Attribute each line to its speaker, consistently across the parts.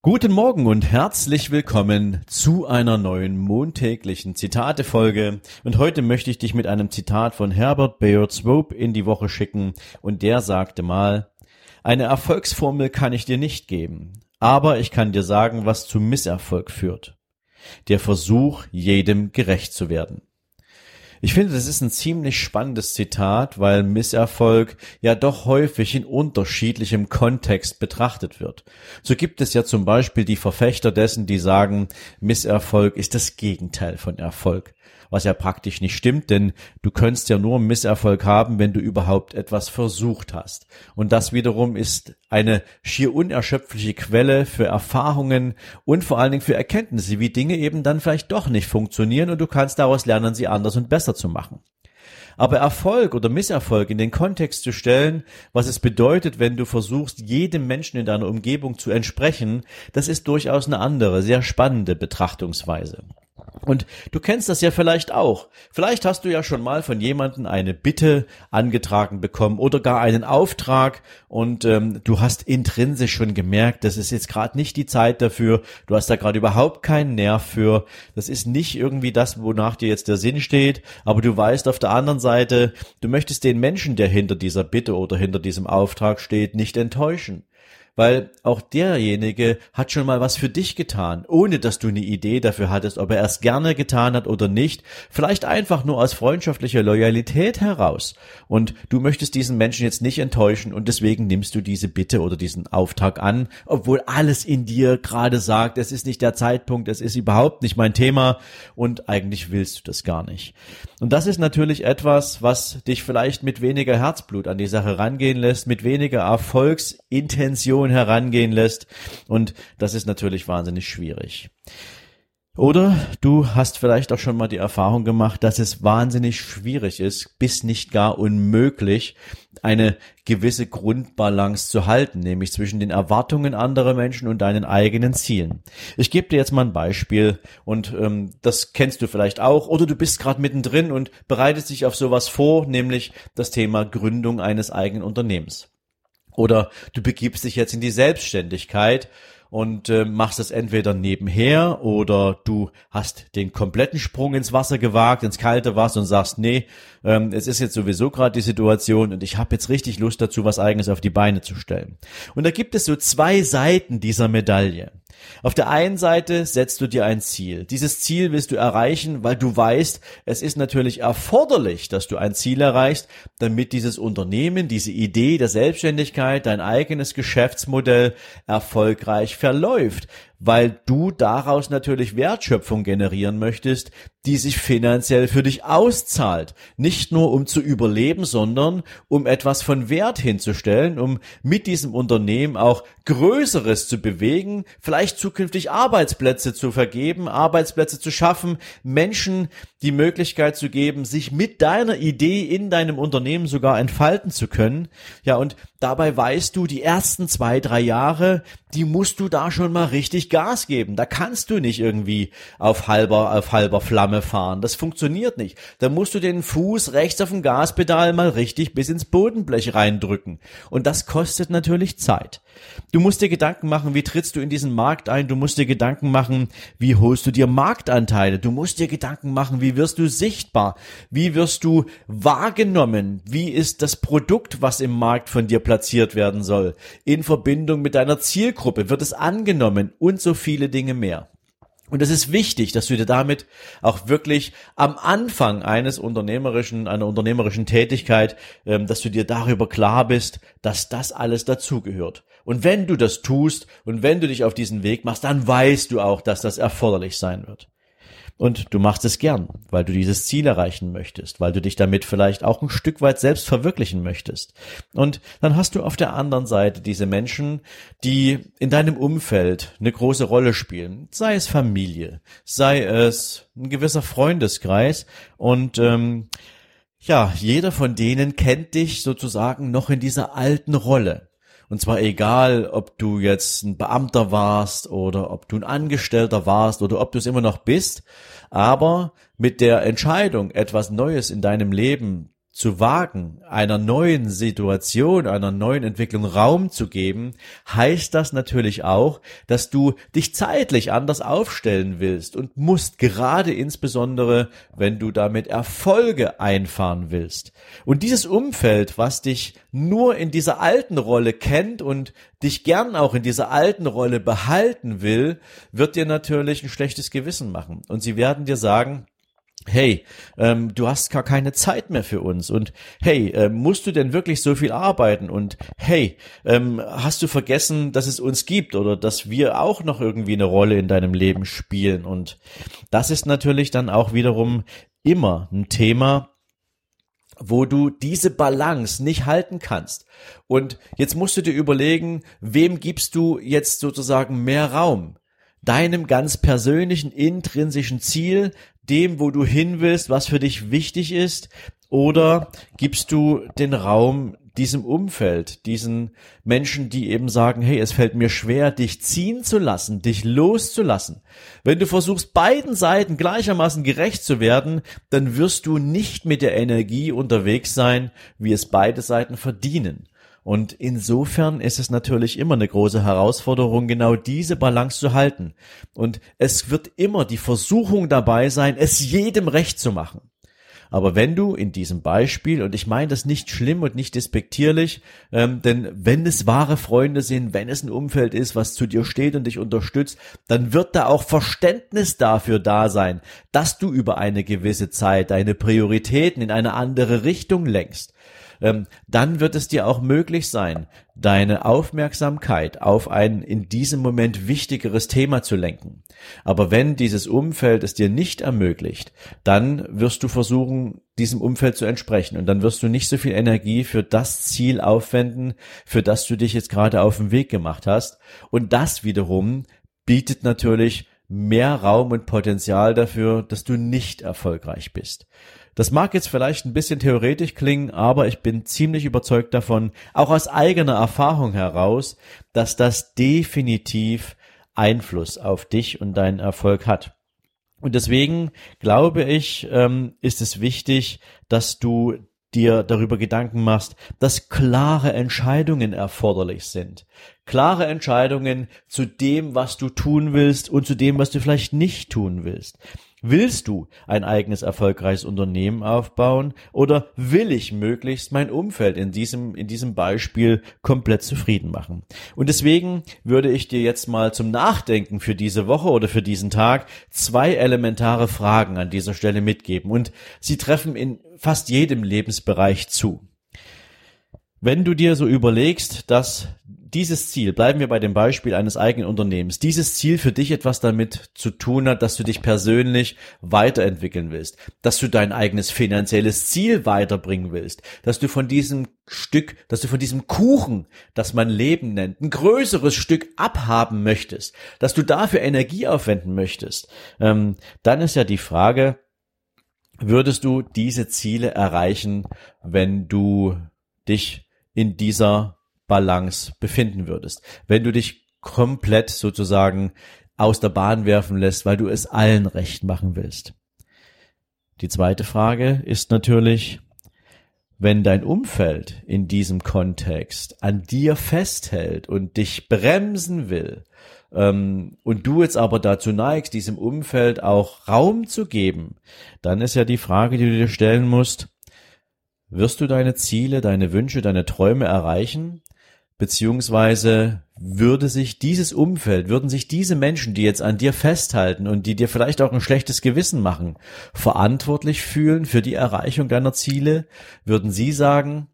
Speaker 1: Guten Morgen und herzlich willkommen zu einer neuen montäglichen Zitate-Folge. Und heute möchte ich dich mit einem Zitat von Herbert Bayard Swope in die Woche schicken. Und der sagte mal, eine Erfolgsformel kann ich dir nicht geben, aber ich kann dir sagen, was zu Misserfolg führt. Der Versuch, jedem gerecht zu werden. Ich finde, das ist ein ziemlich spannendes Zitat, weil Misserfolg ja doch häufig in unterschiedlichem Kontext betrachtet wird. So gibt es ja zum Beispiel die Verfechter dessen, die sagen, Misserfolg ist das Gegenteil von Erfolg was ja praktisch nicht stimmt, denn du könntest ja nur Misserfolg haben, wenn du überhaupt etwas versucht hast. Und das wiederum ist eine schier unerschöpfliche Quelle für Erfahrungen und vor allen Dingen für Erkenntnisse, wie Dinge eben dann vielleicht doch nicht funktionieren und du kannst daraus lernen, sie anders und besser zu machen. Aber Erfolg oder Misserfolg in den Kontext zu stellen, was es bedeutet, wenn du versuchst, jedem Menschen in deiner Umgebung zu entsprechen, das ist durchaus eine andere, sehr spannende Betrachtungsweise. Und du kennst das ja vielleicht auch. Vielleicht hast du ja schon mal von jemandem eine Bitte angetragen bekommen oder gar einen Auftrag und ähm, du hast intrinsisch schon gemerkt, das ist jetzt gerade nicht die Zeit dafür, du hast da gerade überhaupt keinen Nerv für, das ist nicht irgendwie das, wonach dir jetzt der Sinn steht, aber du weißt auf der anderen Seite, du möchtest den Menschen, der hinter dieser Bitte oder hinter diesem Auftrag steht, nicht enttäuschen weil auch derjenige hat schon mal was für dich getan, ohne dass du eine Idee dafür hattest, ob er es gerne getan hat oder nicht, vielleicht einfach nur aus freundschaftlicher Loyalität heraus. Und du möchtest diesen Menschen jetzt nicht enttäuschen und deswegen nimmst du diese Bitte oder diesen Auftrag an, obwohl alles in dir gerade sagt, es ist nicht der Zeitpunkt, es ist überhaupt nicht mein Thema und eigentlich willst du das gar nicht. Und das ist natürlich etwas, was dich vielleicht mit weniger Herzblut an die Sache rangehen lässt, mit weniger Erfolgsintention herangehen lässt. Und das ist natürlich wahnsinnig schwierig. Oder du hast vielleicht auch schon mal die Erfahrung gemacht, dass es wahnsinnig schwierig ist, bis nicht gar unmöglich, eine gewisse Grundbalance zu halten, nämlich zwischen den Erwartungen anderer Menschen und deinen eigenen Zielen. Ich gebe dir jetzt mal ein Beispiel und ähm, das kennst du vielleicht auch oder du bist gerade mittendrin und bereitest dich auf sowas vor, nämlich das Thema Gründung eines eigenen Unternehmens. Oder du begibst dich jetzt in die Selbstständigkeit und äh, machst es entweder nebenher oder du hast den kompletten Sprung ins Wasser gewagt, ins kalte Wasser und sagst, nee, ähm, es ist jetzt sowieso gerade die Situation und ich habe jetzt richtig Lust dazu, was eigenes auf die Beine zu stellen. Und da gibt es so zwei Seiten dieser Medaille. Auf der einen Seite setzt du dir ein Ziel. Dieses Ziel willst du erreichen, weil du weißt, es ist natürlich erforderlich, dass du ein Ziel erreichst, damit dieses Unternehmen, diese Idee der Selbstständigkeit, dein eigenes Geschäftsmodell erfolgreich verläuft weil du daraus natürlich Wertschöpfung generieren möchtest, die sich finanziell für dich auszahlt. Nicht nur um zu überleben, sondern um etwas von Wert hinzustellen, um mit diesem Unternehmen auch Größeres zu bewegen, vielleicht zukünftig Arbeitsplätze zu vergeben, Arbeitsplätze zu schaffen, Menschen die Möglichkeit zu geben, sich mit deiner Idee in deinem Unternehmen sogar entfalten zu können. Ja, und dabei weißt du, die ersten zwei, drei Jahre, die musst du da schon mal richtig Gas geben. Da kannst du nicht irgendwie auf halber, auf halber Flamme fahren. Das funktioniert nicht. Da musst du den Fuß rechts auf dem Gaspedal mal richtig bis ins Bodenblech reindrücken. Und das kostet natürlich Zeit. Du musst dir Gedanken machen, wie trittst du in diesen Markt ein? Du musst dir Gedanken machen, wie holst du dir Marktanteile? Du musst dir Gedanken machen, wie wirst du sichtbar? Wie wirst du wahrgenommen? Wie ist das Produkt, was im Markt von dir platziert werden soll? In Verbindung mit deiner Zielgruppe wird es angenommen und so viele Dinge mehr. Und es ist wichtig, dass du dir damit auch wirklich am Anfang eines unternehmerischen, einer unternehmerischen Tätigkeit, ähm, dass du dir darüber klar bist, dass das alles dazugehört. Und wenn du das tust und wenn du dich auf diesen Weg machst, dann weißt du auch, dass das erforderlich sein wird. Und du machst es gern, weil du dieses Ziel erreichen möchtest, weil du dich damit vielleicht auch ein Stück weit selbst verwirklichen möchtest. Und dann hast du auf der anderen Seite diese Menschen, die in deinem Umfeld eine große Rolle spielen, sei es Familie, sei es ein gewisser Freundeskreis und ähm, ja, jeder von denen kennt dich sozusagen noch in dieser alten Rolle. Und zwar egal, ob du jetzt ein Beamter warst oder ob du ein Angestellter warst oder ob du es immer noch bist. Aber mit der Entscheidung, etwas Neues in deinem Leben zu wagen, einer neuen Situation, einer neuen Entwicklung Raum zu geben, heißt das natürlich auch, dass du dich zeitlich anders aufstellen willst und musst, gerade insbesondere, wenn du damit Erfolge einfahren willst. Und dieses Umfeld, was dich nur in dieser alten Rolle kennt und dich gern auch in dieser alten Rolle behalten will, wird dir natürlich ein schlechtes Gewissen machen. Und sie werden dir sagen, hey, ähm, du hast gar keine Zeit mehr für uns und hey, äh, musst du denn wirklich so viel arbeiten und hey, ähm, hast du vergessen, dass es uns gibt oder dass wir auch noch irgendwie eine Rolle in deinem Leben spielen und das ist natürlich dann auch wiederum immer ein Thema, wo du diese Balance nicht halten kannst. Und jetzt musst du dir überlegen, wem gibst du jetzt sozusagen mehr Raum? Deinem ganz persönlichen, intrinsischen Ziel, dem, wo du hin willst, was für dich wichtig ist, oder gibst du den Raum diesem Umfeld, diesen Menschen, die eben sagen, hey, es fällt mir schwer, dich ziehen zu lassen, dich loszulassen. Wenn du versuchst, beiden Seiten gleichermaßen gerecht zu werden, dann wirst du nicht mit der Energie unterwegs sein, wie es beide Seiten verdienen. Und insofern ist es natürlich immer eine große Herausforderung, genau diese Balance zu halten. Und es wird immer die Versuchung dabei sein, es jedem recht zu machen. Aber wenn du in diesem Beispiel, und ich meine das nicht schlimm und nicht despektierlich, ähm, denn wenn es wahre Freunde sind, wenn es ein Umfeld ist, was zu dir steht und dich unterstützt, dann wird da auch Verständnis dafür da sein, dass du über eine gewisse Zeit deine Prioritäten in eine andere Richtung lenkst ähm, dann wird es dir auch möglich sein, deine Aufmerksamkeit auf ein in diesem Moment wichtigeres Thema zu lenken. Aber wenn dieses Umfeld es dir nicht ermöglicht, dann wirst du versuchen, diesem Umfeld zu entsprechen und dann wirst du nicht so viel Energie für das Ziel aufwenden, für das du dich jetzt gerade auf den Weg gemacht hast. Und das wiederum bietet natürlich mehr Raum und Potenzial dafür, dass du nicht erfolgreich bist. Das mag jetzt vielleicht ein bisschen theoretisch klingen, aber ich bin ziemlich überzeugt davon, auch aus eigener Erfahrung heraus, dass das definitiv Einfluss auf dich und deinen Erfolg hat. Und deswegen glaube ich, ähm, ist es wichtig, dass du dir darüber Gedanken machst, dass klare Entscheidungen erforderlich sind. Klare Entscheidungen zu dem, was du tun willst und zu dem, was du vielleicht nicht tun willst. Willst du ein eigenes erfolgreiches Unternehmen aufbauen oder will ich möglichst mein Umfeld in diesem, in diesem Beispiel komplett zufrieden machen? Und deswegen würde ich dir jetzt mal zum Nachdenken für diese Woche oder für diesen Tag zwei elementare Fragen an dieser Stelle mitgeben und sie treffen in fast jedem Lebensbereich zu. Wenn du dir so überlegst, dass dieses Ziel, bleiben wir bei dem Beispiel eines eigenen Unternehmens, dieses Ziel für dich etwas damit zu tun hat, dass du dich persönlich weiterentwickeln willst, dass du dein eigenes finanzielles Ziel weiterbringen willst, dass du von diesem Stück, dass du von diesem Kuchen, das man Leben nennt, ein größeres Stück abhaben möchtest, dass du dafür Energie aufwenden möchtest, ähm, dann ist ja die Frage, würdest du diese Ziele erreichen, wenn du dich in dieser Balance befinden würdest. Wenn du dich komplett sozusagen aus der Bahn werfen lässt, weil du es allen recht machen willst. Die zweite Frage ist natürlich, wenn dein Umfeld in diesem Kontext an dir festhält und dich bremsen will, ähm, und du jetzt aber dazu neigst, diesem Umfeld auch Raum zu geben, dann ist ja die Frage, die du dir stellen musst, wirst du deine Ziele, deine Wünsche, deine Träume erreichen? Beziehungsweise würde sich dieses Umfeld, würden sich diese Menschen, die jetzt an dir festhalten und die dir vielleicht auch ein schlechtes Gewissen machen, verantwortlich fühlen für die Erreichung deiner Ziele? Würden sie sagen,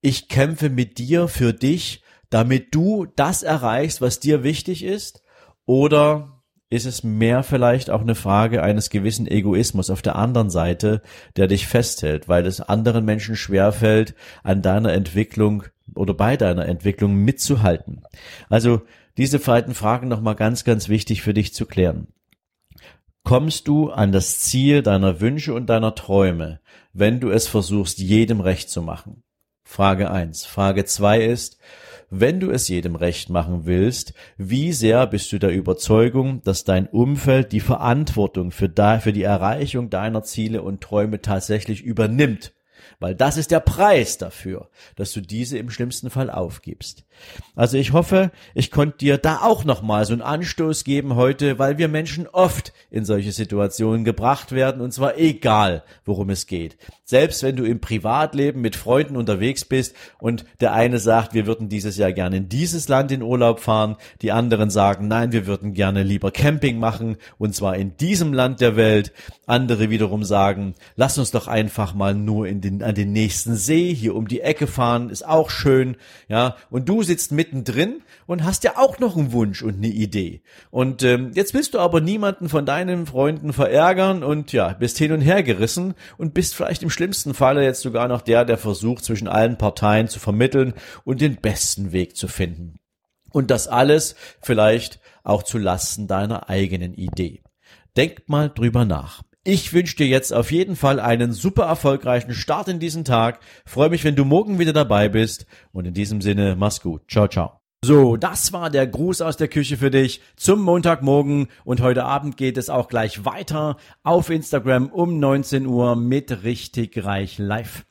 Speaker 1: ich kämpfe mit dir für dich, damit du das erreichst, was dir wichtig ist? Oder ist es mehr vielleicht auch eine Frage eines gewissen Egoismus auf der anderen Seite, der dich festhält, weil es anderen Menschen schwerfällt, an deiner Entwicklung oder bei deiner Entwicklung mitzuhalten. Also diese beiden Fragen nochmal ganz, ganz wichtig für dich zu klären. Kommst du an das Ziel deiner Wünsche und deiner Träume, wenn du es versuchst, jedem recht zu machen? Frage eins. Frage zwei ist, wenn du es jedem recht machen willst, wie sehr bist du der Überzeugung, dass dein Umfeld die Verantwortung für, die Erreichung deiner Ziele und Träume tatsächlich übernimmt? Weil das ist der Preis dafür, dass du diese im schlimmsten Fall aufgibst. Also ich hoffe, ich konnte dir da auch nochmal so einen Anstoß geben heute, weil wir Menschen oft in solche Situationen gebracht werden und zwar egal, worum es geht. Selbst wenn du im Privatleben mit Freunden unterwegs bist und der eine sagt, wir würden dieses Jahr gerne in dieses Land in Urlaub fahren, die anderen sagen, nein, wir würden gerne lieber Camping machen und zwar in diesem Land der Welt. Andere wiederum sagen, lass uns doch einfach mal nur in den, an den nächsten See hier um die Ecke fahren, ist auch schön, ja. Und du sitzt mittendrin und hast ja auch noch einen Wunsch und eine Idee. Und ähm, jetzt willst du aber niemanden von deinen Freunden verärgern und ja, bist hin und her gerissen und bist vielleicht im schlimmsten Falle jetzt sogar noch der, der versucht, zwischen allen Parteien zu vermitteln und den besten Weg zu finden. Und das alles vielleicht auch zu Lasten deiner eigenen Idee. Denk mal drüber nach. Ich wünsche dir jetzt auf jeden Fall einen super erfolgreichen Start in diesen Tag. Freue mich, wenn du morgen wieder dabei bist. Und in diesem Sinne, mach's gut. Ciao, ciao. So, das war der Gruß aus der Küche für dich zum Montagmorgen und heute Abend geht es auch gleich weiter auf Instagram um 19 Uhr mit richtig reich live.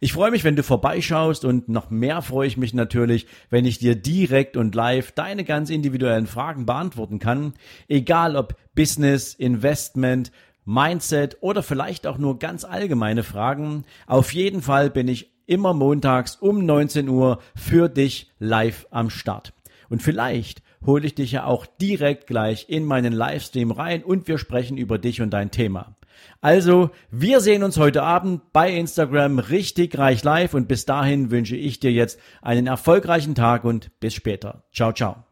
Speaker 1: Ich freue mich, wenn du vorbeischaust und noch mehr freue ich mich natürlich, wenn ich dir direkt und live deine ganz individuellen Fragen beantworten kann. Egal ob Business, Investment, Mindset oder vielleicht auch nur ganz allgemeine Fragen. Auf jeden Fall bin ich immer montags um 19 Uhr für dich live am Start. Und vielleicht hole ich dich ja auch direkt gleich in meinen Livestream rein und wir sprechen über dich und dein Thema. Also, wir sehen uns heute Abend bei Instagram richtig reich live und bis dahin wünsche ich dir jetzt einen erfolgreichen Tag und bis später. Ciao, ciao.